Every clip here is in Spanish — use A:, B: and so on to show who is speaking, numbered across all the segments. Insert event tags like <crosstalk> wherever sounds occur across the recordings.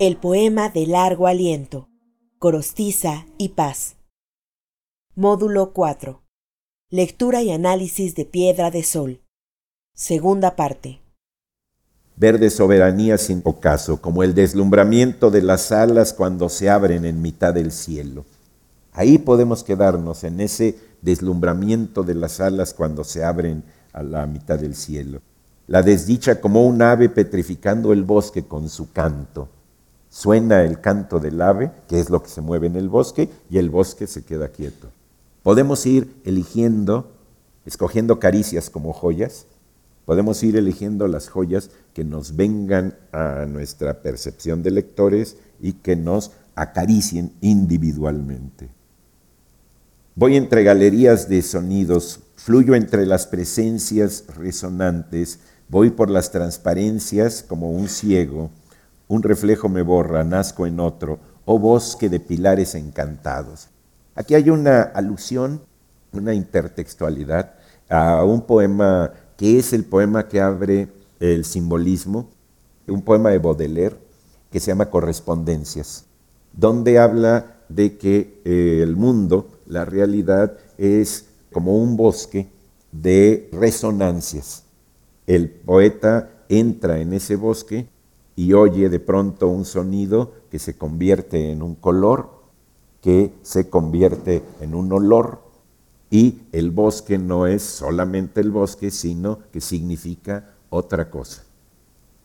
A: El poema de largo aliento, Corostiza y Paz. Módulo 4. Lectura y análisis de Piedra de Sol. Segunda parte.
B: Verde soberanía sin ocaso, como el deslumbramiento de las alas cuando se abren en mitad del cielo. Ahí podemos quedarnos en ese deslumbramiento de las alas cuando se abren a la mitad del cielo. La desdicha como un ave petrificando el bosque con su canto Suena el canto del ave, que es lo que se mueve en el bosque, y el bosque se queda quieto. Podemos ir eligiendo, escogiendo caricias como joyas, podemos ir eligiendo las joyas que nos vengan a nuestra percepción de lectores y que nos acaricien individualmente. Voy entre galerías de sonidos, fluyo entre las presencias resonantes, voy por las transparencias como un ciego, un reflejo me borra, nazco en otro, oh bosque de pilares encantados. Aquí hay una alusión, una intertextualidad a un poema que es el poema que abre el simbolismo, un poema de Baudelaire que se llama Correspondencias, donde habla de que eh, el mundo, la realidad, es como un bosque de resonancias. El poeta entra en ese bosque y oye de pronto un sonido que se convierte en un color, que se convierte en un olor, y el bosque no es solamente el bosque, sino que significa otra cosa.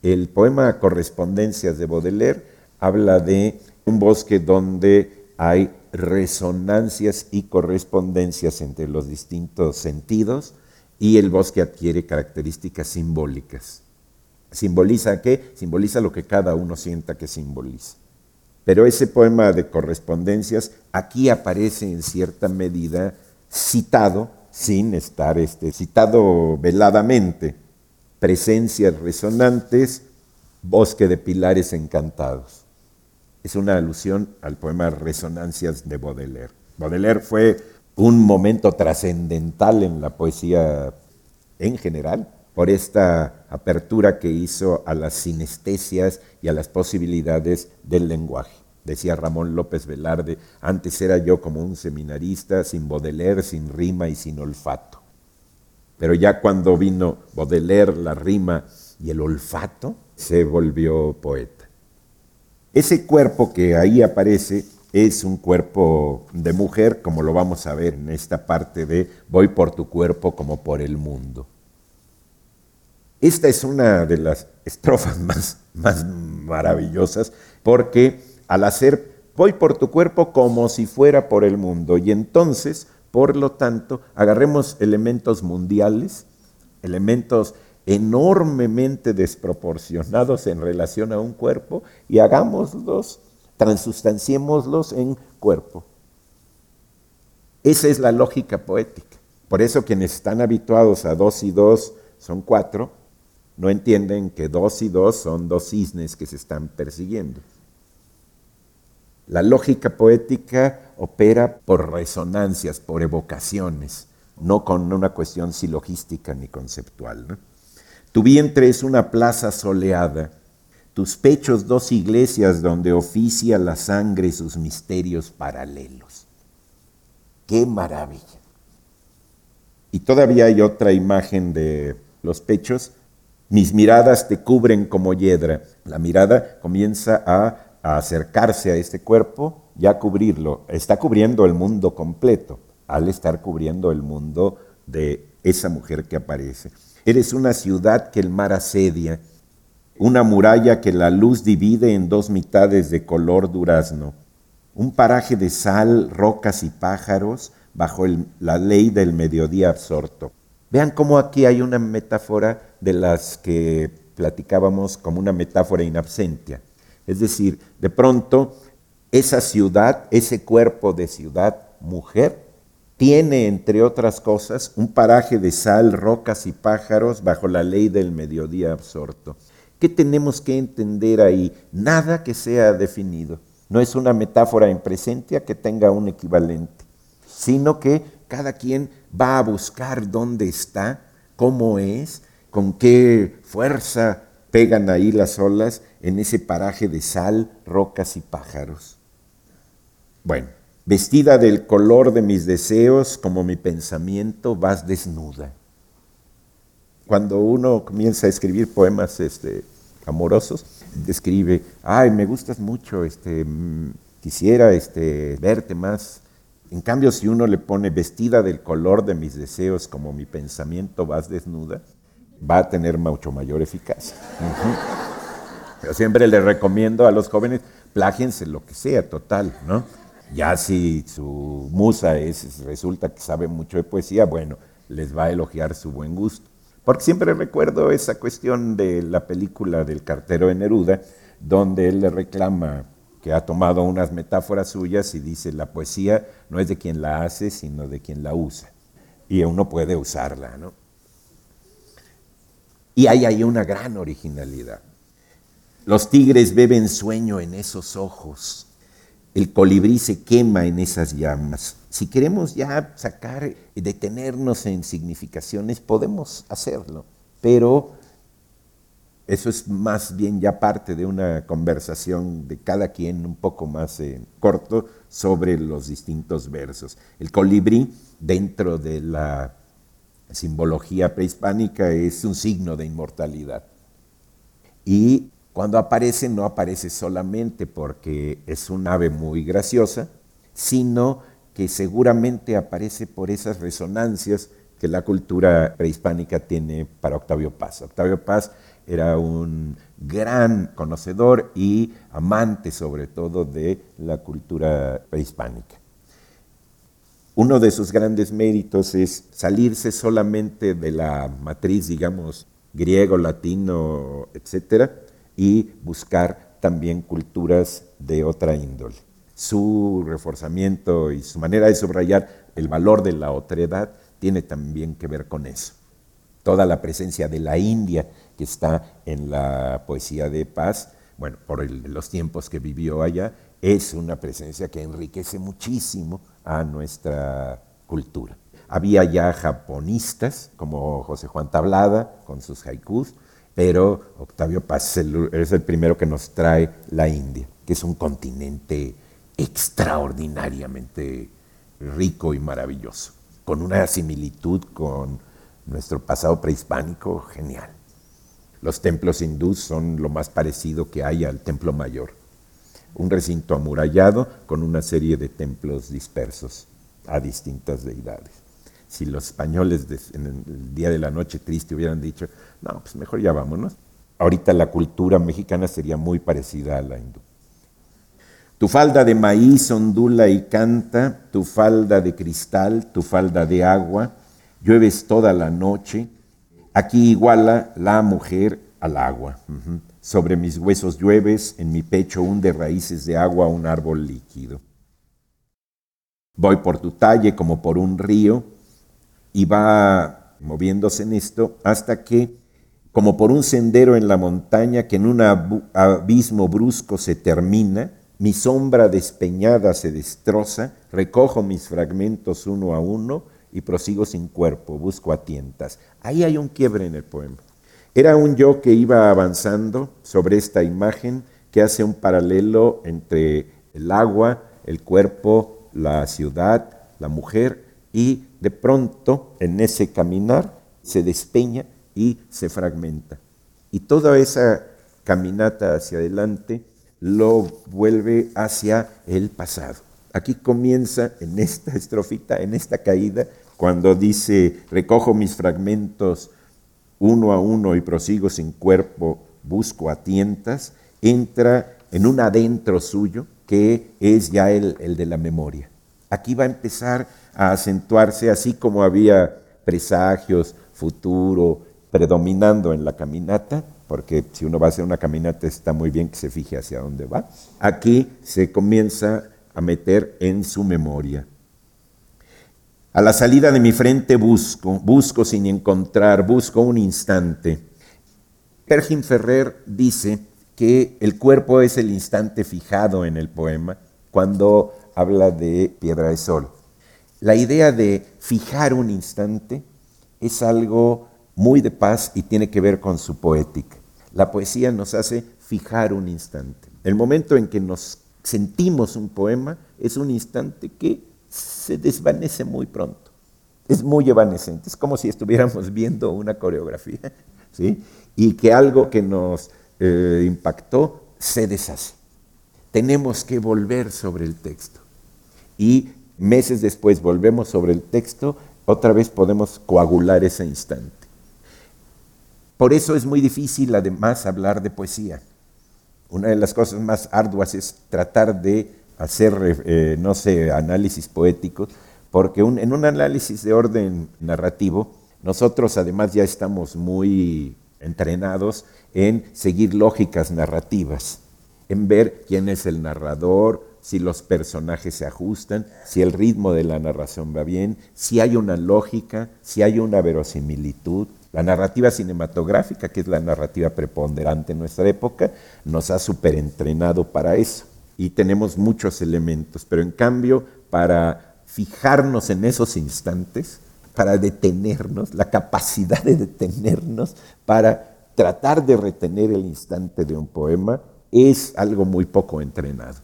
B: El poema Correspondencias de Baudelaire habla de un bosque donde hay resonancias y correspondencias entre los distintos sentidos y el bosque adquiere características simbólicas. ¿Simboliza qué? Simboliza lo que cada uno sienta que simboliza. Pero ese poema de correspondencias aquí aparece en cierta medida citado, sin estar este, citado veladamente. Presencias resonantes, bosque de pilares encantados. Es una alusión al poema Resonancias de Baudelaire. Baudelaire fue un momento trascendental en la poesía en general, por esta apertura que hizo a las sinestesias y a las posibilidades del lenguaje. Decía Ramón López Velarde, antes era yo como un seminarista sin Baudelaire, sin rima y sin olfato. Pero ya cuando vino Baudelaire, la rima y el olfato, se volvió poeta. Ese cuerpo que ahí aparece es un cuerpo de mujer, como lo vamos a ver en esta parte de Voy por tu cuerpo como por el mundo. Esta es una de las estrofas <laughs> más, más maravillosas porque al hacer voy por tu cuerpo como si fuera por el mundo y entonces, por lo tanto, agarremos elementos mundiales, elementos enormemente desproporcionados en relación a un cuerpo y hagámoslos, transustanciémoslos en cuerpo. Esa es la lógica poética. Por eso quienes están habituados a dos y dos son cuatro, no entienden que dos y dos son dos cisnes que se están persiguiendo. La lógica poética opera por resonancias, por evocaciones, no con una cuestión silogística ni conceptual. Tu vientre es una plaza soleada, tus pechos dos iglesias donde oficia la sangre sus misterios paralelos. ¡Qué maravilla! Y todavía hay otra imagen de los pechos mis miradas te cubren como hiedra. La mirada comienza a, acercarse a este cuerpo y a cubrirlo. Está cubriendo el mundo completo al estar cubriendo el mundo de esa mujer que aparece. Eres una ciudad que el mar asedia, una muralla que la luz divide en dos mitades de color durazno, un paraje de sal, rocas y pájaros bajo la ley del mediodía absorto. Vean cómo aquí hay una metáfora de las que platicábamos como una metáfora in absentia. Es decir, de pronto esa ciudad, ese cuerpo de ciudad mujer, tiene, entre otras cosas, un paraje de sal, rocas y pájaros bajo la ley del mediodía absorto. ¿Qué tenemos que entender ahí? Nada que sea definido. No es una metáfora en presencia que tenga un equivalente, sino que cada quien va a buscar dónde está, cómo es, con qué fuerza pegan ahí las olas en ese paraje de sal, rocas y pájaros. Bueno, vestida del color de mis deseos, como mi pensamiento, vas desnuda. Cuando uno comienza a escribir poemas este, amorosos, describe, ay, me gustas mucho, este, quisiera este, verte más. En cambio, si uno le pone vestida del color de mis deseos, como mi pensamiento, vas desnuda, va a tener mucho mayor eficacia. Pero siempre le recomiendo a los jóvenes, plágiense lo que sea, total, ¿no? Ya si su musa es, resulta que sabe mucho de poesía, bueno, les va a elogiar su buen gusto. Porque siempre recuerdo esa cuestión de la película del cartero de Neruda, donde él le reclama que ha tomado unas metáforas suyas y dice, la poesía no es de quien la hace, sino de quien la usa. Y uno puede usarla, ¿no? Y hay ahí una gran originalidad. Los tigres beben sueño en esos ojos. El colibrí se quema en esas llamas. Si queremos ya sacar y detenernos en significaciones, podemos hacerlo. Pero eso es más bien ya parte de una conversación de cada quien un poco más eh, corto sobre los distintos versos. El colibrí, dentro de la simbología prehispánica es un signo de inmortalidad. Y cuando aparece no aparece solamente porque es un ave muy graciosa, sino que seguramente aparece por esas resonancias que la cultura prehispánica tiene para Octavio Paz. Octavio Paz era un gran conocedor y amante sobre todo de la cultura prehispánica. Uno de sus grandes méritos es salirse solamente de la matriz, digamos, griego, latino, etcétera, y buscar también culturas de otra índole. Su reforzamiento y su manera de subrayar el valor de la otredad tiene también que ver con eso. Toda la presencia de la India que está en la poesía de paz, bueno, por los tiempos que vivió allá, es una presencia que enriquece muchísimo a nuestra cultura. Había ya japonistas como José Juan Tablada con sus haikus, pero Octavio Paz es el primero que nos trae la India, que es un continente extraordinariamente rico y maravilloso, con una similitud con nuestro pasado prehispánico genial. Los templos hindús son lo más parecido que hay al templo mayor, un recinto amurallado con una serie de templos dispersos a distintas deidades. Si los españoles en el día de la noche triste hubieran dicho, no, pues mejor ya vámonos, ahorita la cultura mexicana sería muy parecida a la hindú. Tu falda de maíz ondula y canta, tu falda de cristal, tu falda de agua, llueves toda la noche, aquí iguala la mujer al agua. Sobre mis huesos llueves, en mi pecho hunde raíces de agua un árbol líquido. Voy por tu talle como por un río y va moviéndose en esto hasta que, como por un sendero en la montaña que en un abismo brusco se termina, mi sombra despeñada se destroza, recojo mis fragmentos uno a uno y prosigo sin cuerpo, busco a tientas. Ahí hay un quiebre en el poema. Era un yo que iba avanzando sobre esta imagen que hace un paralelo entre el agua, el cuerpo, la ciudad, la mujer, y de pronto en ese caminar se despeña y se fragmenta. Y toda esa caminata hacia adelante lo vuelve hacia el pasado. Aquí comienza en esta estrofita, en esta caída, cuando dice, recojo mis fragmentos uno a uno y prosigo sin cuerpo, busco a tientas, entra en un adentro suyo que es ya el, el de la memoria. Aquí va a empezar a acentuarse, así como había presagios, futuro, predominando en la caminata, porque si uno va a hacer una caminata está muy bien que se fije hacia dónde va. Aquí se comienza a meter en su memoria. A la salida de mi frente busco, busco sin encontrar, busco un instante. Pergin Ferrer dice que el cuerpo es el instante fijado en el poema cuando habla de Piedra de Sol. La idea de fijar un instante es algo muy de paz y tiene que ver con su poética. La poesía nos hace fijar un instante. El momento en que nos sentimos un poema es un instante que se desvanece muy pronto. Es muy evanescente, es como si estuviéramos viendo una coreografía, <laughs> ¿sí? Y que algo que nos eh, impactó se deshace. Tenemos que volver sobre el texto. Y meses después volvemos sobre el texto, otra vez podemos coagular ese instante. Por eso es muy difícil además hablar de poesía. Una de las cosas más arduas es tratar de hacer, eh, no sé, análisis poéticos, porque en un análisis de orden narrativo, nosotros además ya estamos muy entrenados en seguir lógicas narrativas, en ver quién es el narrador, si los personajes se ajustan, si el ritmo de la narración va bien, si hay una lógica, si hay una verosimilitud. La narrativa cinematográfica, que es la narrativa preponderante en nuestra época, nos ha superentrenado para eso. Y tenemos muchos elementos, pero en cambio, para fijarnos en esos instantes, para detenernos, la capacidad de detenernos, para tratar de retener el instante de un poema, es algo muy poco entrenado.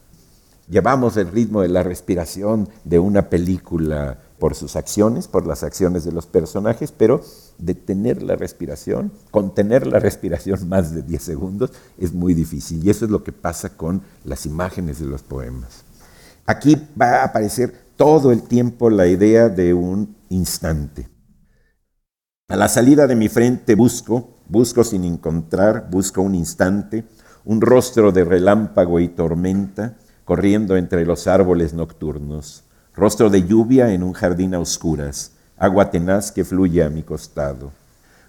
B: Llevamos el ritmo de la respiración de una película por sus acciones, por las acciones de los personajes, pero detener la respiración, contener la <laughs> respiración más de 10 segundos es muy difícil. Y eso es lo que pasa con las imágenes de los poemas. Aquí va a aparecer todo el tiempo la idea de un instante. A la salida de mi frente busco, busco sin encontrar, busco un instante, un rostro de relámpago y tormenta, corriendo entre los árboles nocturnos, rostro de lluvia en un jardín a oscuras, agua tenaz que fluye a mi costado.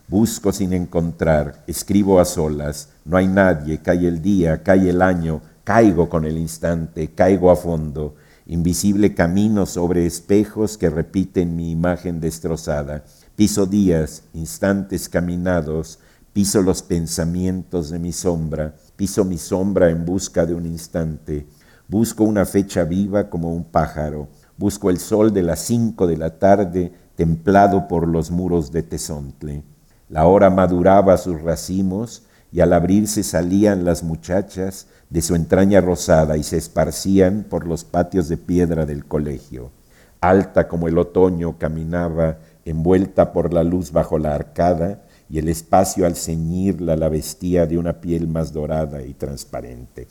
B: Busco sin encontrar, escribo a solas, no hay nadie, cae el día, cae el año, caigo con el instante, caigo a fondo, invisible camino sobre espejos que repiten mi imagen destrozada. Piso días, instantes caminados, piso los pensamientos de mi sombra, piso mi sombra en busca de un instante Busco una fecha viva como un pájaro. Busco el sol de las cinco de la tarde templado por los muros de Tezontle. La hora maduraba sus racimos y al abrirse salían las muchachas de su entraña rosada y se esparcían por los patios de piedra del colegio. Alta como el otoño caminaba, envuelta por la luz bajo la arcada, y el espacio al ceñirla la vestía de una piel más dorada y transparente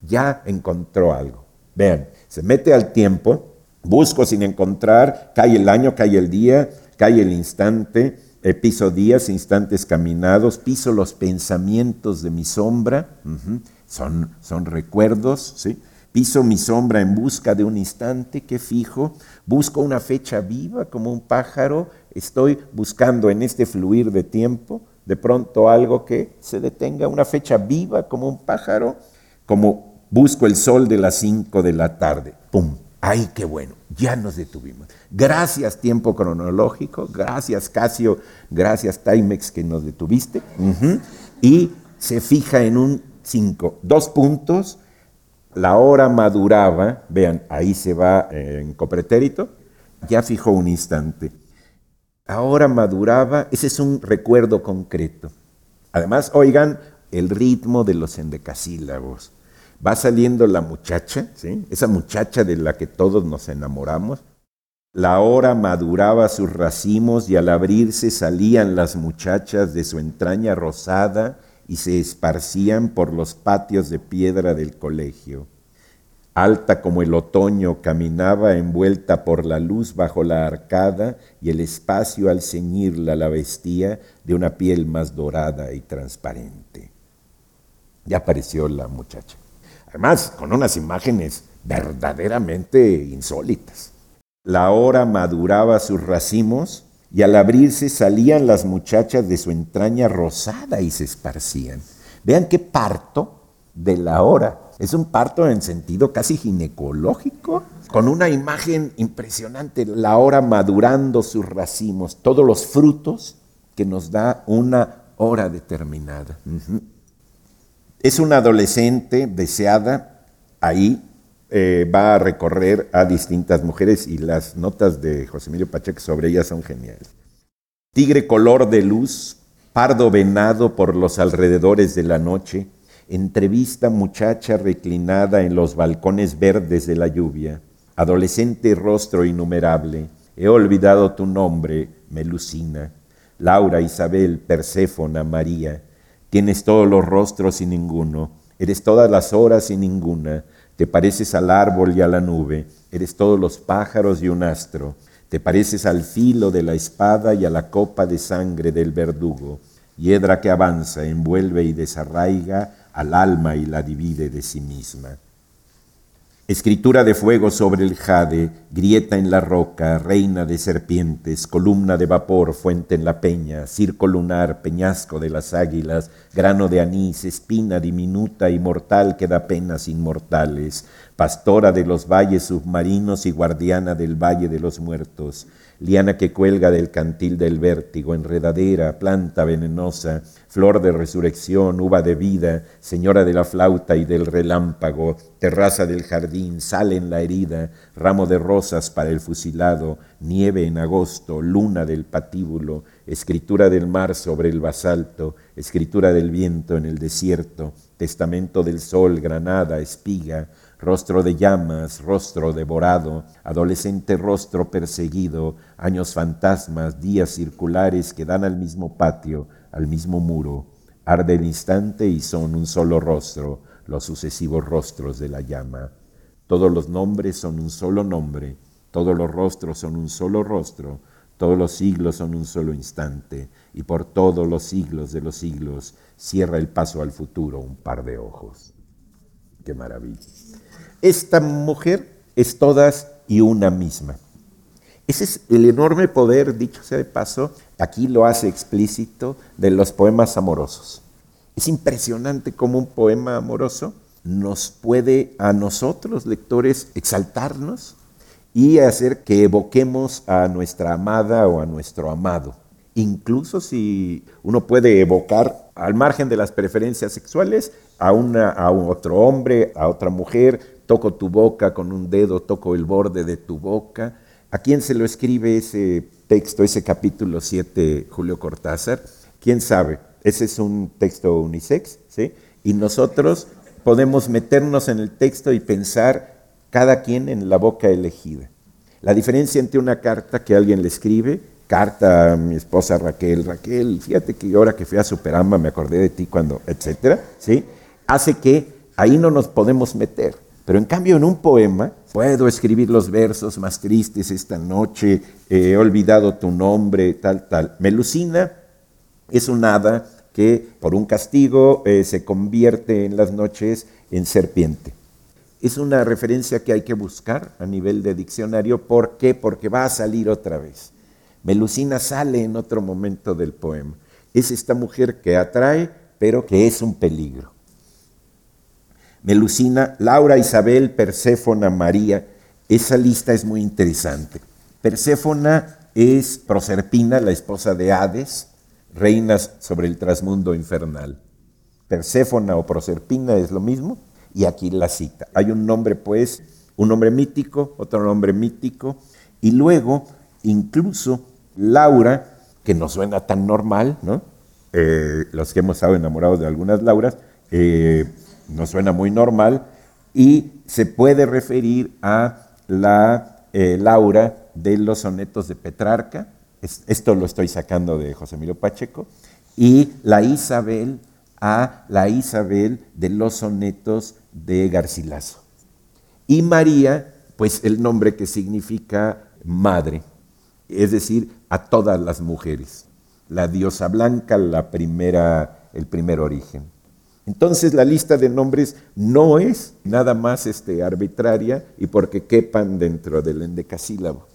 B: ya encontró algo. Vean, se mete al tiempo, busco sin encontrar, cae el año, cae el día, cae el instante, eh, piso días, instantes caminados, piso los pensamientos de mi sombra, son, son recuerdos, ¿sí? Piso mi sombra en busca de un instante que fijo, busco una fecha viva como un pájaro, estoy buscando en este fluir de tiempo de pronto algo que se detenga, una fecha viva como un pájaro, como busco el sol de las 5 de la tarde. ¡Pum! ¡Ay, qué bueno! Ya nos detuvimos. Gracias tiempo cronológico, gracias Casio, gracias Timex que nos detuviste. Y se fija en un 5. Dos puntos, la hora maduraba, vean, ahí se va en copretérito, ya fijó un instante. Ahora maduraba, ese es un recuerdo concreto. Además, oigan el ritmo de los endecasílabos va saliendo la muchacha, ¿sí? esa muchacha de la que todos nos enamoramos. La hora maduraba sus racimos y al abrirse salían las muchachas de su entraña rosada y se esparcían por los patios de piedra del colegio. Alta como el otoño caminaba envuelta por la luz bajo la arcada y el espacio al ceñirla la vestía de una piel más dorada y transparente. Ya apareció la muchacha. Además, con unas imágenes verdaderamente insólitas. La hora maduraba sus racimos y al abrirse salían las muchachas de su entraña rosada y se esparcían. Vean qué parto de la hora. Es un parto en sentido casi ginecológico, con una imagen impresionante, la hora madurando sus racimos, todos los frutos que nos da una hora determinada. Es una adolescente deseada, ahí eh, va a recorrer a distintas mujeres y las notas de José Emilio Pacheco sobre ella son geniales. Tigre color de luz, Pardo venado por los alrededores de la noche, entrevista muchacha reclinada en los balcones verdes de la lluvia, adolescente rostro innumerable, he olvidado tu nombre, Melusina, Laura, Isabel, Perséfona, María, tienes todos los rostros y ninguno, eres todas las horas y ninguna, te pareces al árbol y a la nube, eres todos los pájaros y un astro, te pareces al filo de la espada y a la copa de sangre del verdugo, hiedra que avanza, envuelve y desarraiga al alma y la divide de sí misma. Escritura de fuego sobre el jade, grieta en la roca, reina de serpientes, columna de vapor, fuente en la peña, circo lunar, peñasco de las águilas, grano de anís, espina diminuta y mortal que da penas inmortales, pastora de los valles submarinos y guardiana del valle de los muertos, liana que cuelga del cantil del vértigo, enredadera, planta venenosa, flor de resurrección, uva de vida, señora de la flauta y del relámpago, terraza del jardín, sal en la herida, ramo de rosas para el fusilado, nieve en agosto, luna del patíbulo, escritura del mar sobre el basalto, escritura del viento en el desierto, testamento del sol, granada, espiga, rostro de llamas, rostro devorado, adolescente rostro perseguido, años fantasmas, días circulares que dan al mismo patio, al mismo muro, arde el instante y son un solo rostro, los sucesivos rostros de la llama. Todos los nombres son un solo nombre, todos los rostros son un solo rostro, todos los siglos son un solo instante, y por todos los siglos de los siglos cierra el paso al futuro un par de ojos. Qué maravilla. Esta mujer es todas y una misma. Ese es el enorme poder, dicho sea de paso, aquí lo hace explícito, de los poemas amorosos. Es impresionante cómo un poema amoroso nos puede a nosotros, lectores, exaltarnos y hacer que evoquemos a nuestra amada o a nuestro amado. Incluso si uno puede evocar, al margen de las preferencias sexuales, a, una, a otro hombre, a otra mujer, toco tu boca con un dedo, toco el borde de tu boca, ¿A quién se lo escribe ese texto, ese capítulo 7, Julio Cortázar? ¿Quién sabe? Ese es un texto unisex, ¿sí? Y nosotros podemos meternos en el texto y pensar cada quien en la boca elegida. La diferencia entre una carta que alguien le escribe, carta a mi esposa Raquel, Raquel, fíjate que ahora que fui a Superama me acordé de ti cuando, etcétera, ¿sí? Hace que ahí no nos podemos meter. Pero en cambio en un poema puedo escribir los versos más tristes esta noche, he olvidado tu nombre, tal, tal. Melusina es un hada que por un castigo eh, se convierte en las noches en serpiente. Es una referencia que hay que buscar a nivel de diccionario. ¿Por qué? Porque va a salir otra vez. Melusina sale en otro momento del poema. Es esta mujer que atrae, pero que es un peligro. Melusina, Laura, Isabel, Perséfona, María. Esa lista es muy interesante. Perséfona es Proserpina, la esposa de Hades, reinas sobre el trasmundo infernal. Perséfona o Proserpina es lo mismo, y aquí la cita. Hay un nombre, pues, un nombre mítico, otro nombre mítico, y luego incluso Laura, que no suena tan normal, ¿no? Eh, los que hemos estado enamorados de algunas Lauras, eh, no suena muy normal, y se puede referir a la eh, Laura de los sonetos de Petrarca, esto lo estoy sacando de José Emilio Pacheco, y la Isabel a la Isabel de los sonetos de Garcilaso. Y María, pues el nombre que significa madre, es decir, a todas las mujeres. La diosa blanca, la primera, el primer origen. Entonces la lista de nombres no es nada más este, arbitraria y porque quepan dentro del endecasílabo,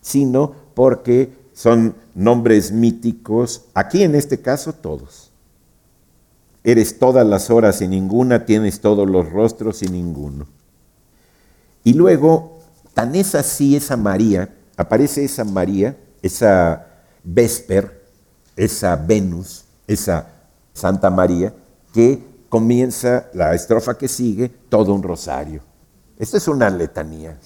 B: sino porque son nombres míticos, aquí en este caso todos. Eres todas las horas y ninguna, tienes todos los rostros y ninguno. Y luego, tan es así esa María, aparece esa María, esa Vesper, esa Venus, esa Santa María, que comienza la estrofa que sigue, todo un rosario. Esta es una letanía.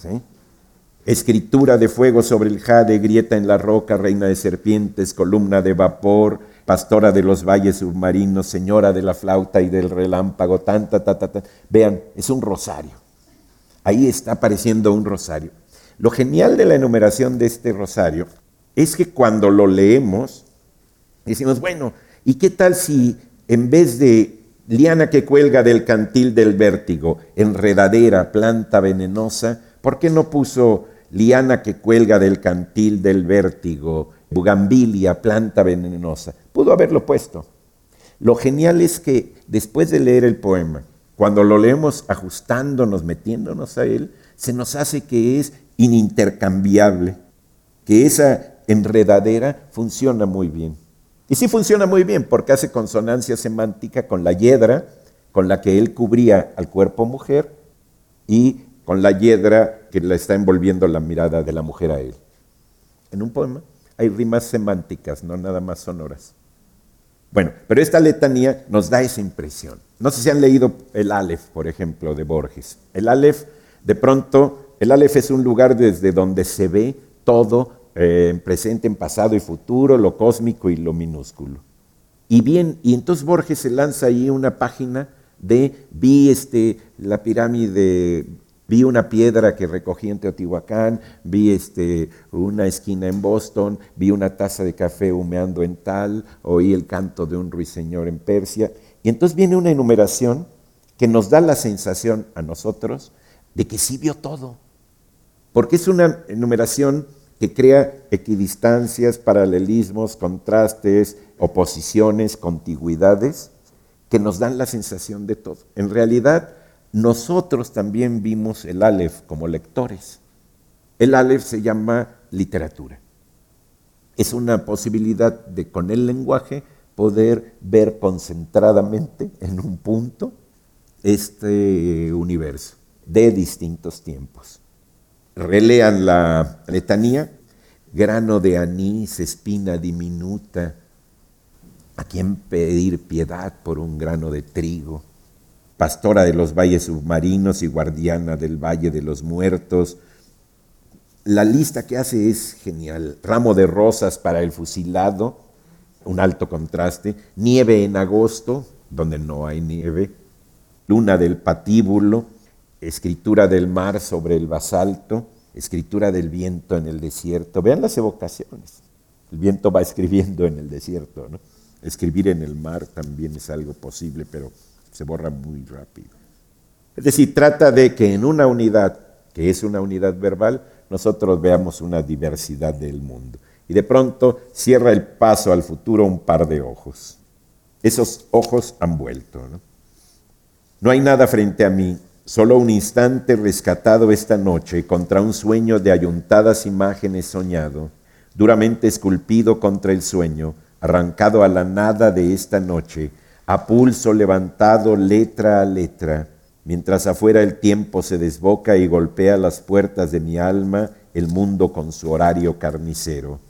B: Escritura de fuego sobre el jade, grieta en la roca, reina de serpientes, columna de vapor, pastora de los valles submarinos, señora de la flauta y del relámpago, tanta, ta, ta. Vean, es un rosario. Ahí está apareciendo un rosario. Lo genial de la enumeración de este rosario es que cuando lo leemos, decimos, bueno, ¿y qué tal si en vez de liana que cuelga del cantil del vértigo, enredadera, planta venenosa, ¿por qué no puso liana que cuelga del cantil del vértigo, bugambilia, planta venenosa? Pudo haberlo puesto. Lo genial es que después de leer el poema, cuando lo leemos ajustándonos, metiéndonos a él, se nos hace que es inintercambiable, que esa enredadera funciona muy bien. Y sí funciona muy bien porque hace consonancia semántica con la hiedra con la que él cubría al cuerpo mujer y con la hiedra que le está envolviendo la mirada de la mujer a él. En un poema hay rimas semánticas, no nada más sonoras. Bueno, pero esta letanía nos da esa impresión. No sé si han leído el Aleph, por ejemplo, de Borges. El Aleph, de pronto, el Aleph es un lugar desde donde se ve todo eh, en presente, en pasado y futuro, lo cósmico y lo minúsculo. Y bien, y entonces Borges se lanza ahí una página de vi este, la pirámide, vi una piedra que recogí en Teotihuacán, vi este, una esquina en Boston, vi una taza de café humeando en tal, oí el canto de un ruiseñor en Persia. Y entonces viene una enumeración que nos da la sensación a nosotros de que sí vio todo. Porque es una enumeración que crea equidistancias, paralelismos, contrastes, oposiciones, contigüidades, que nos dan la sensación de todo. En realidad, nosotros también vimos el Aleph como lectores. El Aleph se llama literatura. Es una posibilidad de con el lenguaje poder ver concentradamente en un punto este universo de distintos tiempos relean la letanía, grano de anís, espina diminuta, a quien pedir piedad por un grano de trigo, pastora de los valles submarinos y guardiana del valle de los muertos. La lista que hace es genial. Ramo de rosas para el fusilado, un alto contraste, nieve en agosto, donde no hay nieve, luna del patíbulo, escritura del mar sobre el basalto, escritura del viento en el desierto. Vean las evocaciones. El viento va escribiendo en el desierto. ¿no? Escribir en el mar también es algo posible, pero se borra muy rápido. Es decir, trata de que en una unidad, que es una unidad verbal, nosotros veamos una diversidad del mundo. Y de pronto cierra el paso al futuro un par de ojos. Esos ojos han vuelto. ¿no? hay nada frente a mí Solo un instante rescatado esta noche contra un sueño de ayuntadas imágenes soñado, duramente esculpido contra el sueño, arrancado a la nada de esta noche, a pulso levantado letra a letra, mientras afuera el tiempo se desboca y golpea las puertas de mi alma el mundo con su horario carnicero.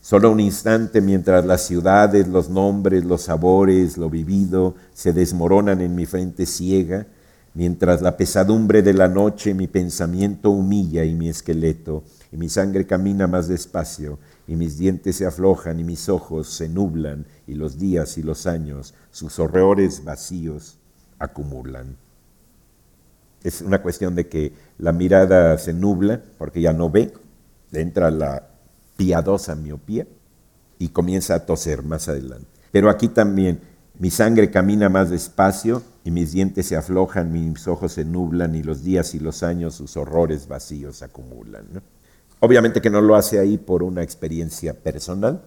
B: Solo un instante mientras las ciudades, los nombres, los sabores, lo vivido se desmoronan en mi frente ciega, Mientras la pesadumbre de la noche mi pensamiento humilla y mi esqueleto, y mi sangre camina más despacio, y mis dientes se aflojan y mis ojos se nublan, y los días y los años, sus horrores vacíos, acumulan. Es una cuestión de que la mirada se nubla porque ya no ve, entra la piadosa miopía y comienza a toser más adelante. Pero aquí también mi sangre camina más despacio y mis dientes se aflojan, mis ojos se nublan y los días y los años sus horrores vacíos acumulan. Obviamente que no lo hace ahí por una experiencia personal.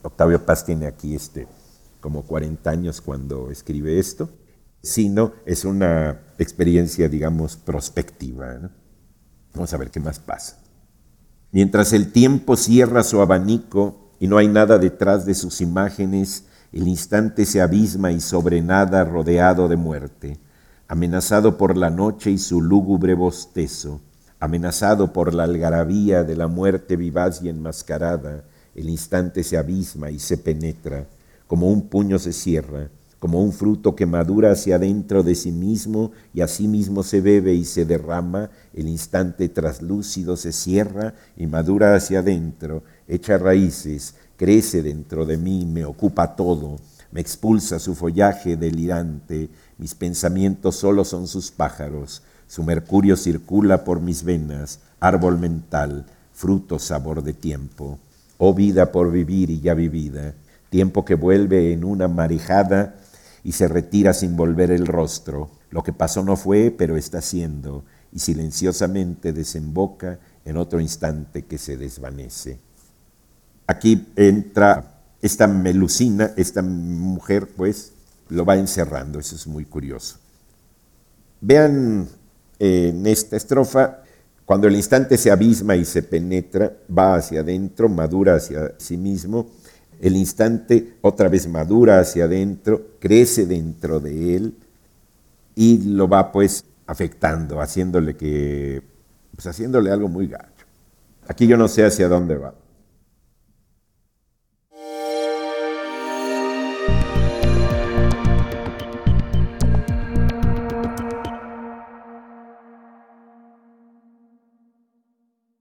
B: Octavio Paz tiene aquí este, como 40 años cuando escribe esto, sino es una experiencia, digamos, prospectiva. Vamos a ver qué más pasa. Mientras el tiempo cierra su abanico y no hay nada detrás de sus imágenes, el instante se abisma y sobre nada rodeado de muerte, amenazado por la noche y su lúgubre bostezo, amenazado por la algarabía de la muerte vivaz y enmascarada, el instante se abisma y se penetra, como un puño se cierra, como un fruto que madura hacia adentro de sí mismo y a sí mismo se bebe y se derrama, el instante traslúcido se cierra y madura hacia adentro, echa raíces, crece dentro de mí, me ocupa todo, me expulsa su follaje delirante, mis pensamientos solo son sus pájaros, su mercurio circula por mis venas, árbol mental, fruto sabor de tiempo. Oh vida por vivir y ya vivida, tiempo que vuelve en una marejada y se retira sin volver el rostro. Lo que pasó no fue, pero está siendo, y silenciosamente desemboca en otro instante que se desvanece. Aquí entra esta melusina, esta mujer, pues, lo va encerrando, eso es muy curioso. Vean en esta estrofa, cuando el instante se abisma y se penetra, va hacia adentro, madura hacia sí mismo, el instante otra vez madura hacia adentro, crece dentro de él y lo va pues afectando, haciéndole que, pues haciéndole algo muy gacho. Aquí yo no sé hacia dónde va.